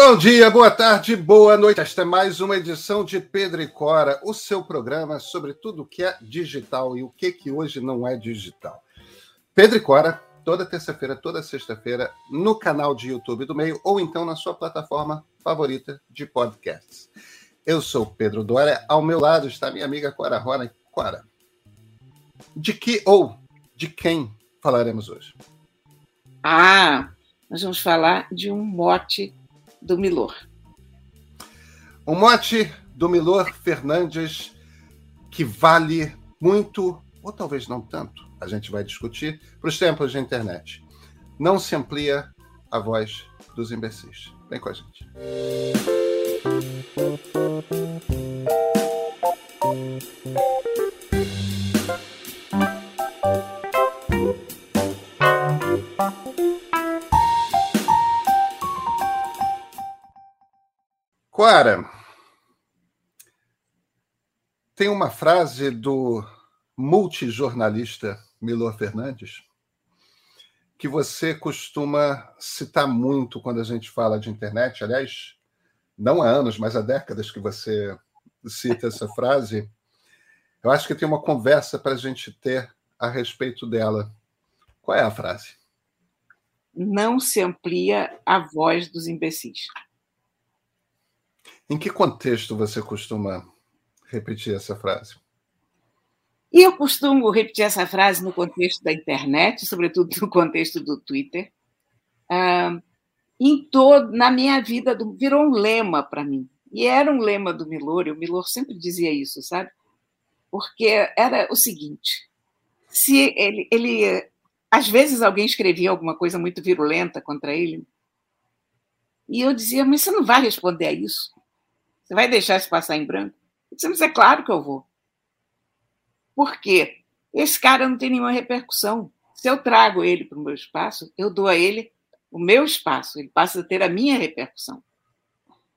Bom dia, boa tarde, boa noite. Esta é mais uma edição de Pedro e Cora, o seu programa sobre tudo que é digital e o que, que hoje não é digital. Pedro e Cora, toda terça-feira, toda sexta-feira, no canal de YouTube do Meio ou então na sua plataforma favorita de podcasts. Eu sou Pedro Dória, ao meu lado está minha amiga Cora Rona. Cora, de que ou de quem falaremos hoje? Ah, nós vamos falar de um mote do Milor. Um mote do Milor Fernandes que vale muito, ou talvez não tanto, a gente vai discutir, para os tempos de internet. Não se amplia a voz dos imbecis. Vem com a gente. Clara, tem uma frase do multijornalista Milor Fernandes que você costuma citar muito quando a gente fala de internet. Aliás, não há anos, mas há décadas que você cita essa frase. Eu acho que tem uma conversa para a gente ter a respeito dela. Qual é a frase? Não se amplia a voz dos imbecis. Em que contexto você costuma repetir essa frase? E eu costumo repetir essa frase no contexto da internet, sobretudo no contexto do Twitter. Ah, em todo, na minha vida, virou um lema para mim. E era um lema do Milor, e o Milor sempre dizia isso, sabe? Porque era o seguinte: se ele, ele às vezes alguém escrevia alguma coisa muito virulenta contra ele, e eu dizia, mas você não vai responder a isso? Você vai deixar isso passar em branco? Disse, é claro que eu vou. Por quê? Esse cara não tem nenhuma repercussão. Se eu trago ele para o meu espaço, eu dou a ele o meu espaço, ele passa a ter a minha repercussão.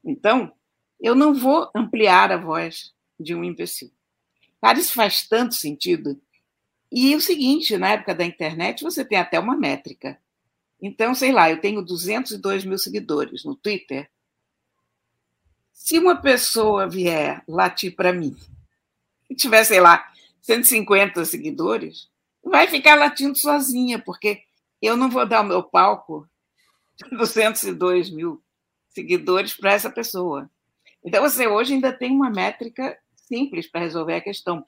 Então, eu não vou ampliar a voz de um imbecil. Cara, isso faz tanto sentido. E o seguinte, na época da internet, você tem até uma métrica. Então, sei lá, eu tenho 202 mil seguidores no Twitter. Se uma pessoa vier latir para mim e tiver, sei lá, 150 seguidores, vai ficar latindo sozinha, porque eu não vou dar o meu palco de 202 mil seguidores para essa pessoa. Então, você hoje ainda tem uma métrica simples para resolver a questão.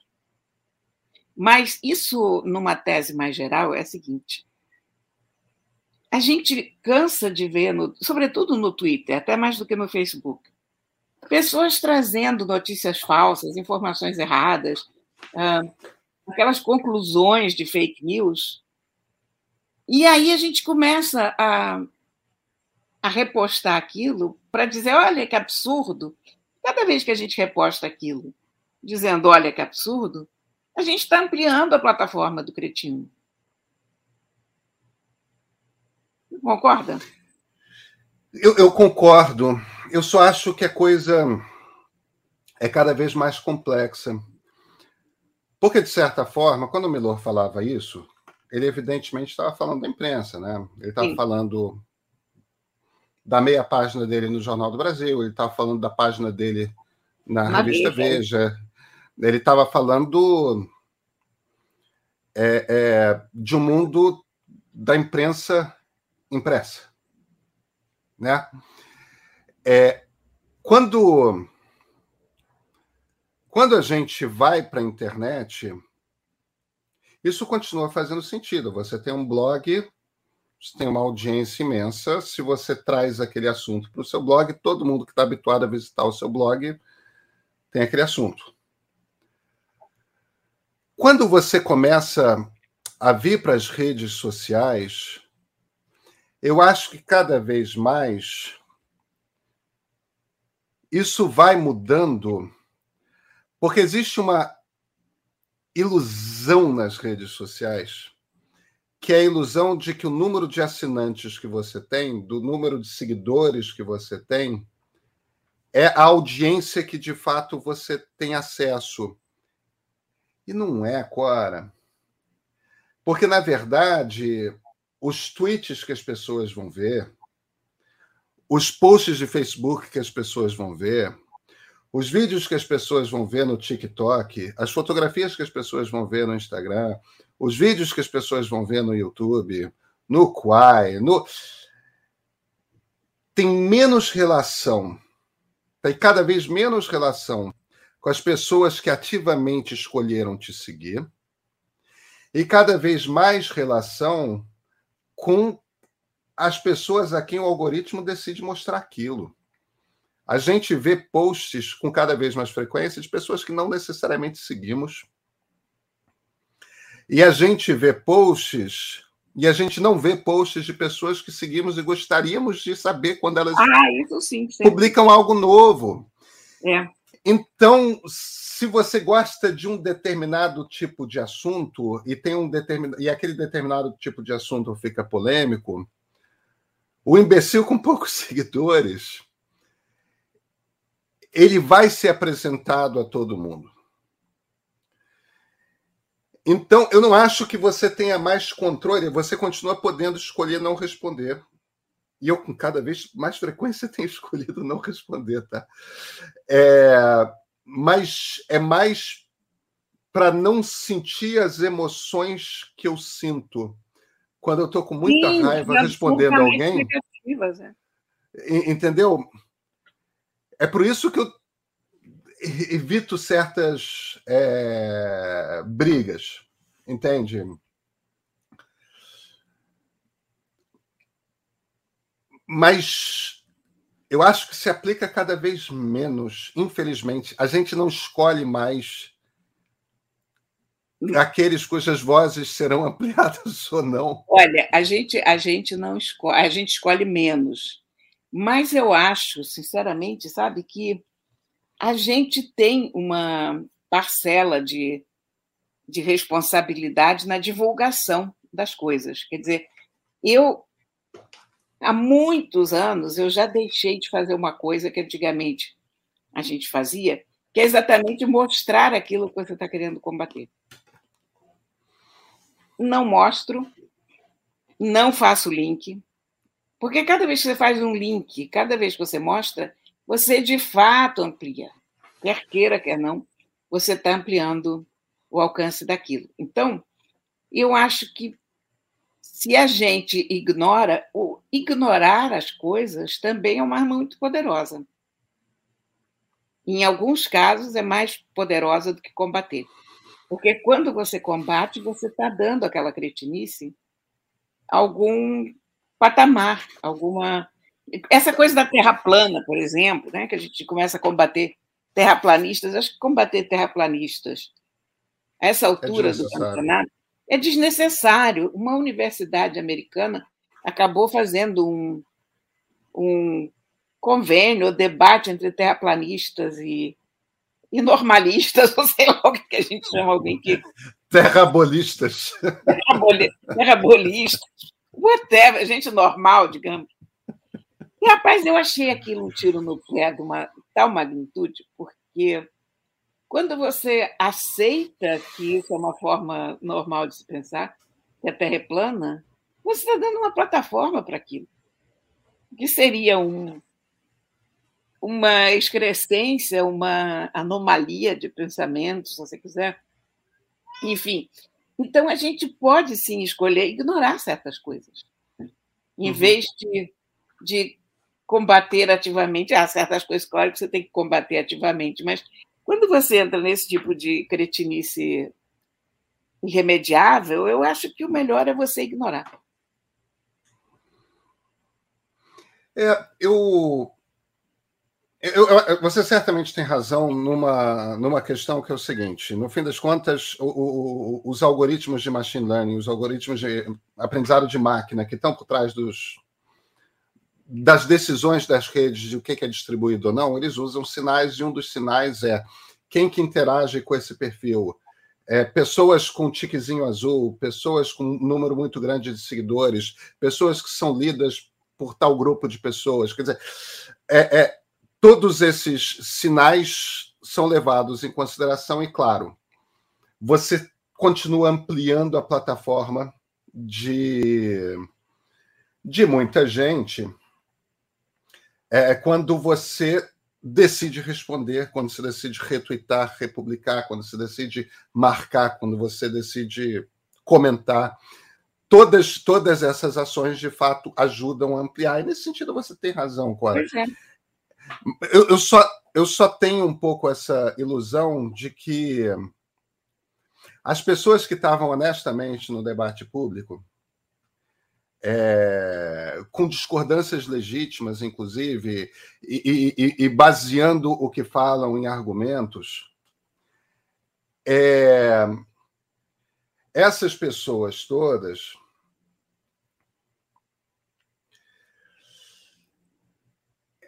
Mas isso, numa tese mais geral, é a seguinte: a gente cansa de ver, no, sobretudo no Twitter, até mais do que no Facebook, pessoas trazendo notícias falsas, informações erradas, aquelas conclusões de fake news. E aí a gente começa a, a repostar aquilo para dizer: olha que absurdo. Cada vez que a gente reposta aquilo, dizendo: olha que absurdo, a gente está ampliando a plataforma do cretino. Concorda? Eu, eu concordo eu só acho que a coisa é cada vez mais complexa. Porque, de certa forma, quando o Milor falava isso, ele evidentemente estava falando da imprensa, né? Ele estava falando da meia página dele no Jornal do Brasil, ele estava falando da página dele na, na revista Veja. Veja, ele estava falando é, é, de um mundo da imprensa impressa, né? É, quando, quando a gente vai para a internet, isso continua fazendo sentido. Você tem um blog, você tem uma audiência imensa. Se você traz aquele assunto para o seu blog, todo mundo que está habituado a visitar o seu blog tem aquele assunto. Quando você começa a vir para as redes sociais, eu acho que cada vez mais isso vai mudando porque existe uma ilusão nas redes sociais, que é a ilusão de que o número de assinantes que você tem, do número de seguidores que você tem, é a audiência que de fato você tem acesso. E não é, Cora. Porque, na verdade, os tweets que as pessoas vão ver, os posts de Facebook que as pessoas vão ver, os vídeos que as pessoas vão ver no TikTok, as fotografias que as pessoas vão ver no Instagram, os vídeos que as pessoas vão ver no YouTube, no Quai, no tem menos relação, tem cada vez menos relação com as pessoas que ativamente escolheram te seguir e cada vez mais relação com as pessoas a quem o algoritmo decide mostrar aquilo. A gente vê posts com cada vez mais frequência de pessoas que não necessariamente seguimos. E a gente vê posts e a gente não vê posts de pessoas que seguimos e gostaríamos de saber quando elas ah, sim, publicam algo novo. É. Então, se você gosta de um determinado tipo de assunto e tem um determin... e aquele determinado tipo de assunto fica polêmico, o imbecil com poucos seguidores ele vai ser apresentado a todo mundo. Então, eu não acho que você tenha mais controle, você continua podendo escolher não responder. E eu, com cada vez mais frequência, tenho escolhido não responder, tá? É, mas é mais para não sentir as emoções que eu sinto quando eu estou com muita Sim, raiva respondendo alguém. É. Entendeu? É por isso que eu evito certas é, brigas, entende? Mas eu acho que se aplica cada vez menos, infelizmente. A gente não escolhe mais aqueles cujas vozes serão ampliadas ou não. Olha, a gente a gente não escolhe, a gente escolhe menos. Mas eu acho, sinceramente, sabe, que a gente tem uma parcela de, de responsabilidade na divulgação das coisas. Quer dizer, eu há muitos anos eu já deixei de fazer uma coisa que antigamente a gente fazia, que é exatamente mostrar aquilo que você está querendo combater. Não mostro, não faço link, porque cada vez que você faz um link, cada vez que você mostra, você de fato amplia. Quer queira, quer não, você está ampliando o alcance daquilo. Então, eu acho que se a gente ignora, o ignorar as coisas também é uma arma muito poderosa. Em alguns casos, é mais poderosa do que combater. Porque quando você combate, você está dando àquela cretinice algum patamar, alguma essa coisa da terra plana, por exemplo, né, que a gente começa a combater terraplanistas, acho que combater terraplanistas a essa altura é do campeonato é desnecessário. Uma universidade americana acabou fazendo um, um convênio, debate entre terraplanistas e, e normalistas, ou sei lá o que a gente chama alguém que. Terrabolistas. Terrabolistas. Whatever, gente normal, digamos. E, rapaz, eu achei aquilo um tiro no pé de uma tal magnitude, porque quando você aceita que isso é uma forma normal de se pensar, que a Terra é plana, você está dando uma plataforma para aquilo. Que seria um, uma excrescência, uma anomalia de pensamento, se você quiser. Enfim, então a gente pode sim escolher ignorar certas coisas, em uhum. vez de, de combater ativamente. Há certas coisas, claro, que você tem que combater ativamente, mas quando você entra nesse tipo de cretinice irremediável, eu acho que o melhor é você ignorar. É, eu, eu, você certamente tem razão numa, numa questão que é o seguinte: no fim das contas, o, o, os algoritmos de machine learning, os algoritmos de aprendizado de máquina que estão por trás dos, das decisões das redes de o que é distribuído ou não, eles usam sinais, e um dos sinais é quem que interage com esse perfil. É, pessoas com tiquezinho azul, pessoas com um número muito grande de seguidores, pessoas que são lidas por tal grupo de pessoas. Quer dizer, é, é, todos esses sinais são levados em consideração e, claro, você continua ampliando a plataforma de, de muita gente é quando você decide responder, quando você decide retweetar, republicar, quando você decide marcar, quando você decide comentar. Todas, todas essas ações, de fato, ajudam a ampliar. E nesse sentido, você tem razão, Cora. É. Eu, eu, só, eu só tenho um pouco essa ilusão de que as pessoas que estavam honestamente no debate público, é, com discordâncias legítimas, inclusive, e, e, e, baseando o que falam em argumentos, é, essas pessoas todas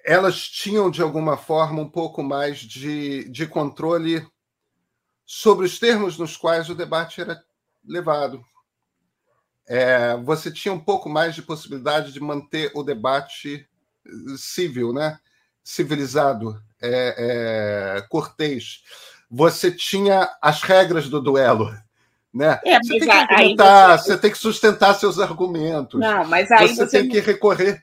elas tinham, de alguma forma, um pouco mais de, de controle sobre os termos nos quais o debate era levado. É, você tinha um pouco mais de possibilidade de manter o debate civil, né? civilizado, é, é, cortês. Você tinha as regras do duelo. Né? É, você, tem que você... você tem que sustentar seus argumentos. Não, mas aí você, você tem que recorrer.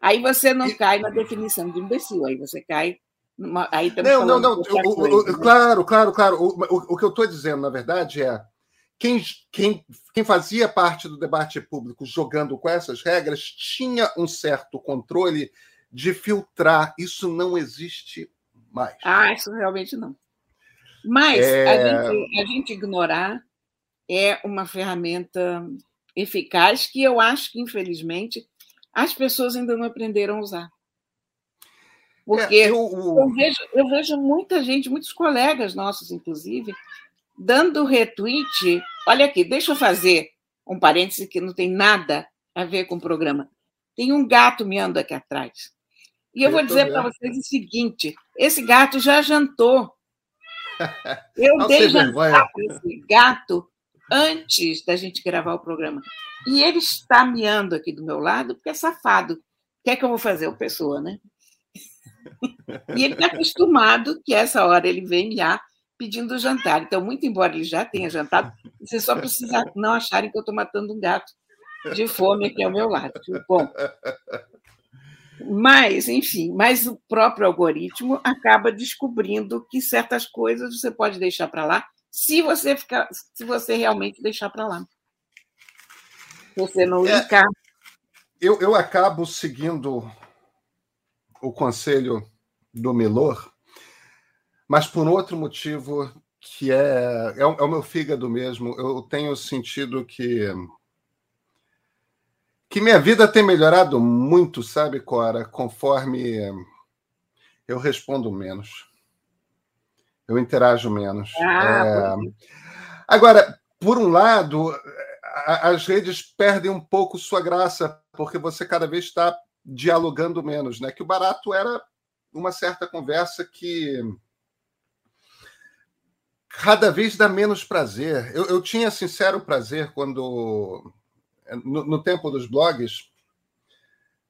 Aí você não e... cai na definição de imbecil, aí você cai Aí não, não, não. O, o, né? Claro, claro, claro. O, o que eu estou dizendo, na verdade, é quem, quem, quem fazia parte do debate público jogando com essas regras tinha um certo controle de filtrar. Isso não existe mais. Ah, isso realmente não. Mas é... a, gente, a gente ignorar é uma ferramenta eficaz que eu acho que, infelizmente, as pessoas ainda não aprenderam a usar. Porque é, eu, eu, vejo, eu vejo muita gente, muitos colegas nossos, inclusive, dando retweet. Olha aqui, deixa eu fazer um parêntese que não tem nada a ver com o programa. Tem um gato miando aqui atrás. E eu, eu vou dizer para vocês o seguinte: esse gato já jantou. Eu não dei jantar esse gato antes da gente gravar o programa. E ele está miando aqui do meu lado porque é safado. O que é que eu vou fazer? O pessoa, né? E ele está acostumado que essa hora ele vem miar pedindo jantar. Então, muito embora ele já tenha jantado, você só precisa não acharem que eu estou matando um gato de fome aqui ao meu lado. Bom, mas, enfim, mas o próprio algoritmo acaba descobrindo que certas coisas você pode deixar para lá se você ficar, se você realmente deixar para lá. Você não é, linkar. Eu, eu acabo seguindo o conselho do Milor, mas por outro motivo que é, é, o, é o meu fígado mesmo. Eu tenho sentido que que minha vida tem melhorado muito, sabe, Cora, conforme eu respondo menos. Eu interajo menos. Ah, é... Agora, por um lado, as redes perdem um pouco sua graça, porque você cada vez está dialogando menos, né? Que o barato era uma certa conversa que cada vez dá menos prazer. Eu, eu tinha sincero prazer quando, no, no, tempo dos blogs,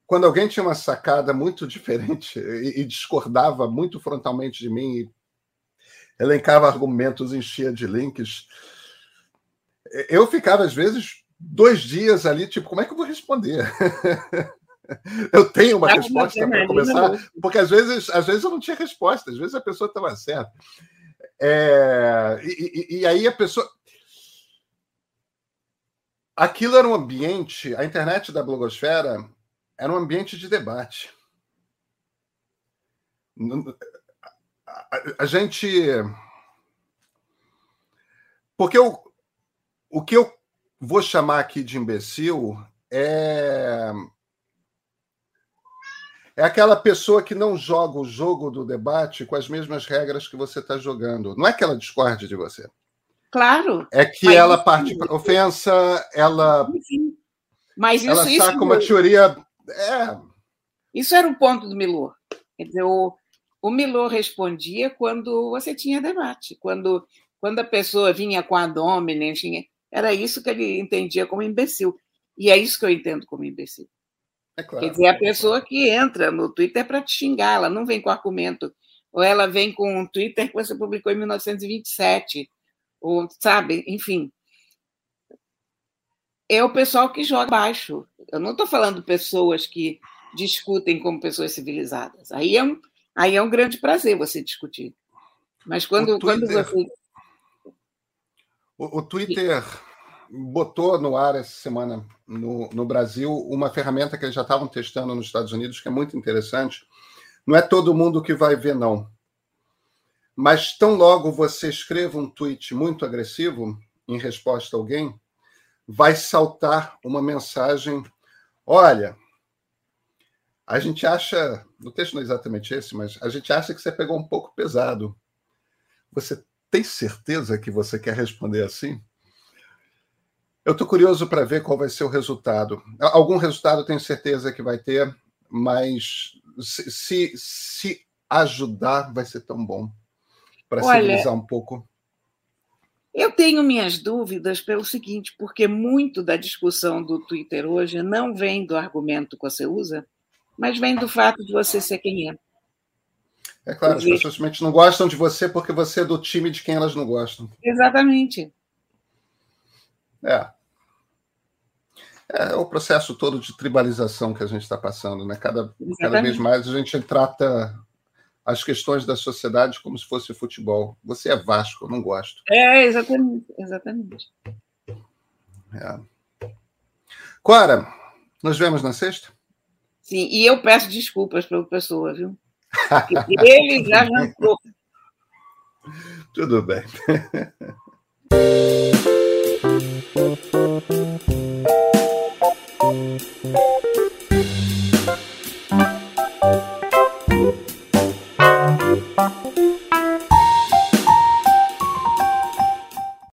quando alguém tinha uma sacada muito diferente e, e discordava muito frontalmente de mim, elencava argumentos, enchia de links, eu ficava, às vezes, dois dias ali, tipo, como é que eu vou responder? Eu tenho uma resposta para começar, porque às vezes, às vezes eu não tinha resposta, às vezes a pessoa estava certa. É, e, e, aí a pessoa. Aquilo era um ambiente, a internet da blogosfera era um ambiente de debate. A gente. Porque eu, o que eu vou chamar aqui de imbecil é é aquela pessoa que não joga o jogo do debate com as mesmas regras que você está jogando. Não é que ela discorde de você. Claro. É que ela parte para ofensa, ela. Sim. Mas isso, ela isso, saca uma teoria. É. Isso era um ponto do Milor. Quer dizer, o, o Milor respondia quando você tinha debate, quando, quando a pessoa vinha com a domina, era isso que ele entendia como imbecil. E é isso que eu entendo como imbecil. É claro. Quer dizer, a pessoa que entra no Twitter para te xingar, ela não vem com argumento. Ou ela vem com um Twitter que você publicou em 1927, ou sabe, enfim. É o pessoal que joga baixo. Eu não estou falando pessoas que discutem como pessoas civilizadas. Aí é um, aí é um grande prazer você discutir. Mas quando, Twitter, quando você. O, o Twitter botou no ar essa semana no, no Brasil uma ferramenta que eles já estavam testando nos Estados Unidos, que é muito interessante. Não é todo mundo que vai ver, não. Mas tão logo você escreva um tweet muito agressivo em resposta a alguém, vai saltar uma mensagem. Olha, a gente acha, o texto não é exatamente esse, mas a gente acha que você pegou um pouco pesado. Você tem certeza que você quer responder assim? Eu estou curioso para ver qual vai ser o resultado. Algum resultado tenho certeza que vai ter, mas se, se, se ajudar, vai ser tão bom para civilizar um pouco. Eu tenho minhas dúvidas pelo seguinte, porque muito da discussão do Twitter hoje não vem do argumento que você usa, mas vem do fato de você ser quem é. É claro, as pessoas simplesmente não gostam de você porque você é do time de quem elas não gostam. Exatamente. É. É o processo todo de tribalização que a gente está passando, né? Cada, cada vez mais a gente trata as questões da sociedade como se fosse futebol. Você é Vasco, eu não gosto. É, exatamente. exatamente. É. Cora, nos vemos na sexta? Sim, e eu peço desculpas para o pessoa, viu? Porque ele já jantou. Tudo bem.